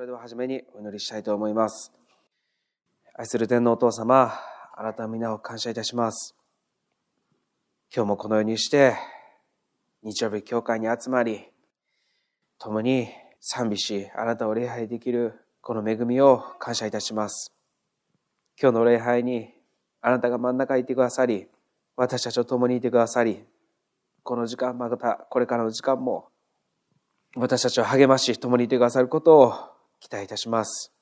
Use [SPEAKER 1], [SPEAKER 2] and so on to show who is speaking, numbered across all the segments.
[SPEAKER 1] それでは初めにお祈りしたいと思います。愛する天皇お父様、あなたの皆を感謝いたします。今日もこのようにして、日曜日教会に集まり、共に賛美し、あなたを礼拝できるこの恵みを感謝いたします。今日の礼拝にあなたが真ん中にいてくださり、私たちと共にいてくださり、この時間、またこれからの時間も、私たちを励まし、共にいてくださることを期待いたします。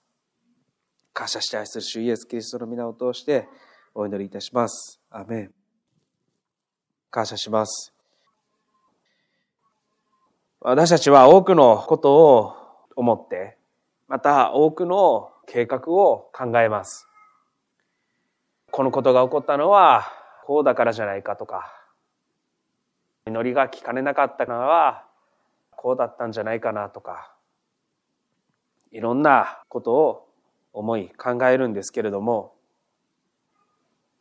[SPEAKER 1] 感謝して愛する主イエス・キリストの皆を通してお祈りいたします。アメン。感謝します。私たちは多くのことを思って、また多くの計画を考えます。このことが起こったのはこうだからじゃないかとか、祈りが聞かれなかったのはこうだったんじゃないかなとか、いろんなことを思い考えるんですけれども、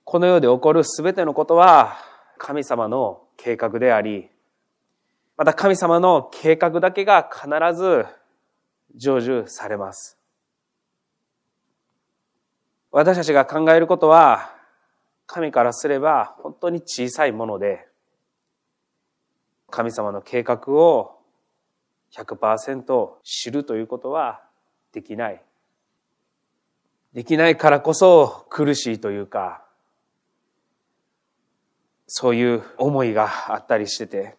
[SPEAKER 1] この世で起こるすべてのことは神様の計画であり、また神様の計画だけが必ず成就されます。私たちが考えることは、神からすれば本当に小さいもので、神様の計画を100%知るということはできない。できないからこそ苦しいというか、そういう思いがあったりしてて。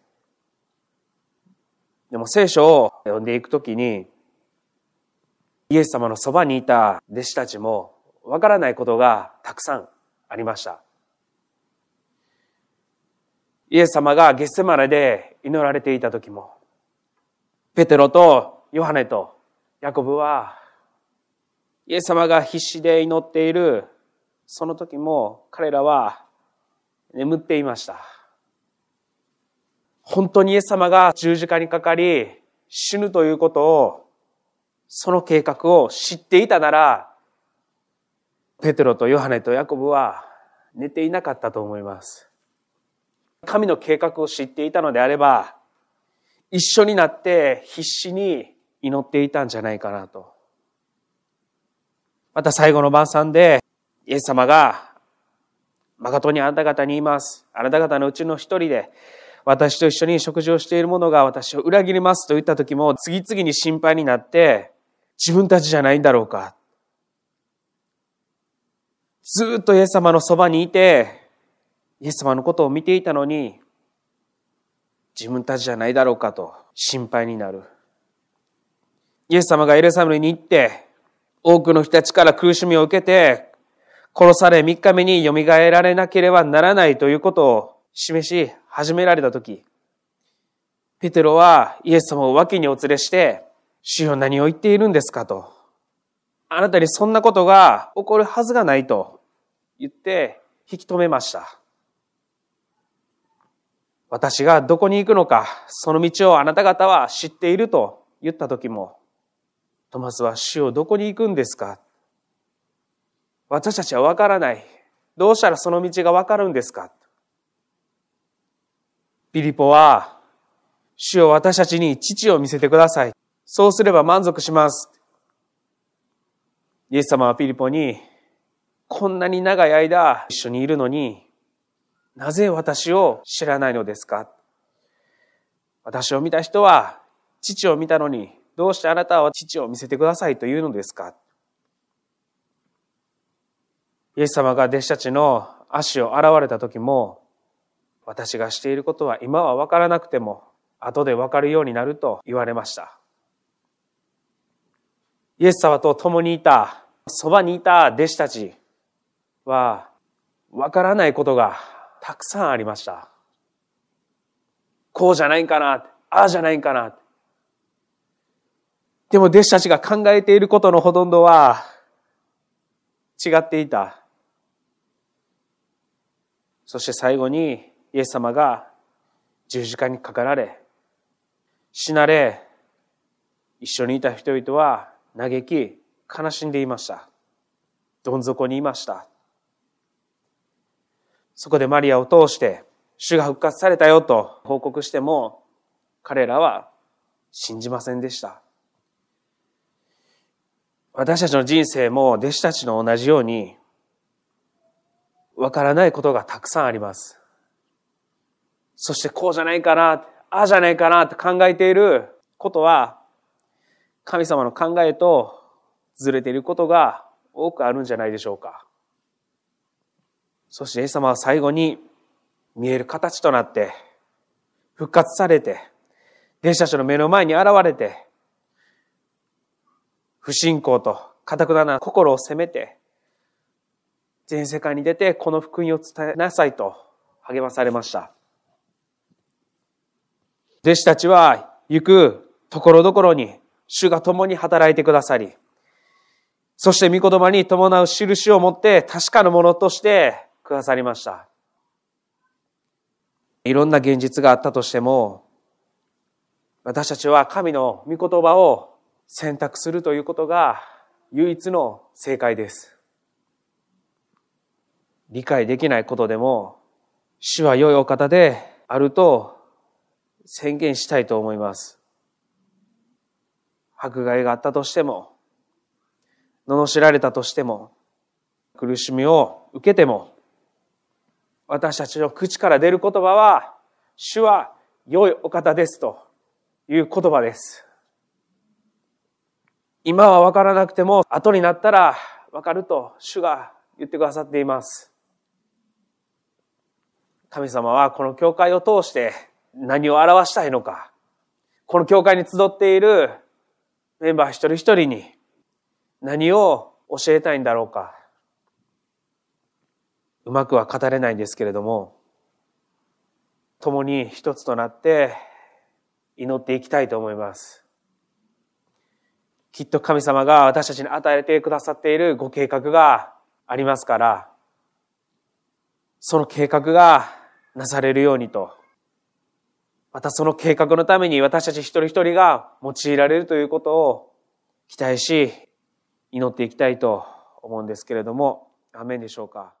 [SPEAKER 1] でも聖書を読んでいくときに、イエス様のそばにいた弟子たちもわからないことがたくさんありました。イエス様がゲッセマネで祈られていた時も、ペテロとヨハネとヤコブは、イエス様が必死で祈っているその時も彼らは眠っていました。本当にイエス様が十字架にかかり死ぬということを、その計画を知っていたなら、ペテロとヨハネとヤコブは寝ていなかったと思います。神の計画を知っていたのであれば、一緒になって必死に祈っていたんじゃないかなと。また最後の晩餐で、イエス様が誠にあなた方に言います。あなた方のうちの一人で、私と一緒に食事をしている者が私を裏切りますと言った時も、次々に心配になって、自分たちじゃないんだろうか。ずっとイエス様のそばにいて、イエス様のことを見ていたのに、自分たちじゃないだろうかと心配になる。イエス様がエルサレムに行って、多くの人たちから苦しみを受けて、殺され3日目に蘇られなければならないということを示し始められたとき、ペテロはイエス様を脇にお連れして、主よ何を言っているんですかと。あなたにそんなことが起こるはずがないと言って引き止めました。私がどこに行くのか、その道をあなた方は知っていると言った時も、トマスは主をどこに行くんですか？私たちはわからない。どうしたらその道がわかるんですか？ピリポは、主を私たちに父を見せてください。そうすれば満足します。イエス様はピリポに、こんなに長い間一緒にいるのに、なぜ私を知らないのですか？私を見た人は父を見たのに、どうしてあなたは父を見せてくださいというのですか？イエス様が弟子たちの足を洗われた時も、私がしていることは今は分からなくても、後で分かるようになると言われました。イエス様と共にいた、そばにいた弟子たちは、分からないことがたくさんありました。こうじゃないんかな、ああじゃないんかな。でも弟子たちが考えていることのほとんどは違っていた。そして最後にイエス様が十字架にかかられ、死なれ、一緒にいた人々は嘆き、悲しんでいました。どん底にいました。そこでマリアを通して、主が復活されたよと報告しても、彼らは信じませんでした。私たちの人生も弟子たちの同じように、わからないことがたくさんあります。そしてこうじゃないかな、ああじゃないかなって考えていることは、神様の考えとずれていることが多くあるんじゃないでしょうか。そしてイエス様は最後に見える形となって、復活されて、弟子たちの目の前に現れて、不信仰と堅くな心を責めて、全世界に出てこの福音を伝えなさいと励まされました。弟子たちは行くところどころに主が共に働いてくださり、そして御言葉に伴う印を持って確かなものとしてくださりました。いろんな現実があったとしても、私たちは神の御言葉を選択するということが唯一の正解です。理解できないことでも、主は良いお方であると宣言したいと思います。迫害があったとしても、罵られたとしても、苦しみを受けても、私たちの口から出る言葉は、主は良いお方ですという言葉です。今は分からなくても、後になったら分かると主が言ってくださっています。神様はこの教会を通して何を表したいのか、この教会に集っているメンバー一人一人に何を教えたいんだろうか。うまくは語れないんですけれども、共に一つとなって祈っていきたいと思います。きっと神様が私たちに与えてくださっているご計画がありますから、その計画がなされるようにと、またその計画のために私たち一人一人が用いられるということを期待し、祈っていきたいと思うんですけれども、アメンでしょうか？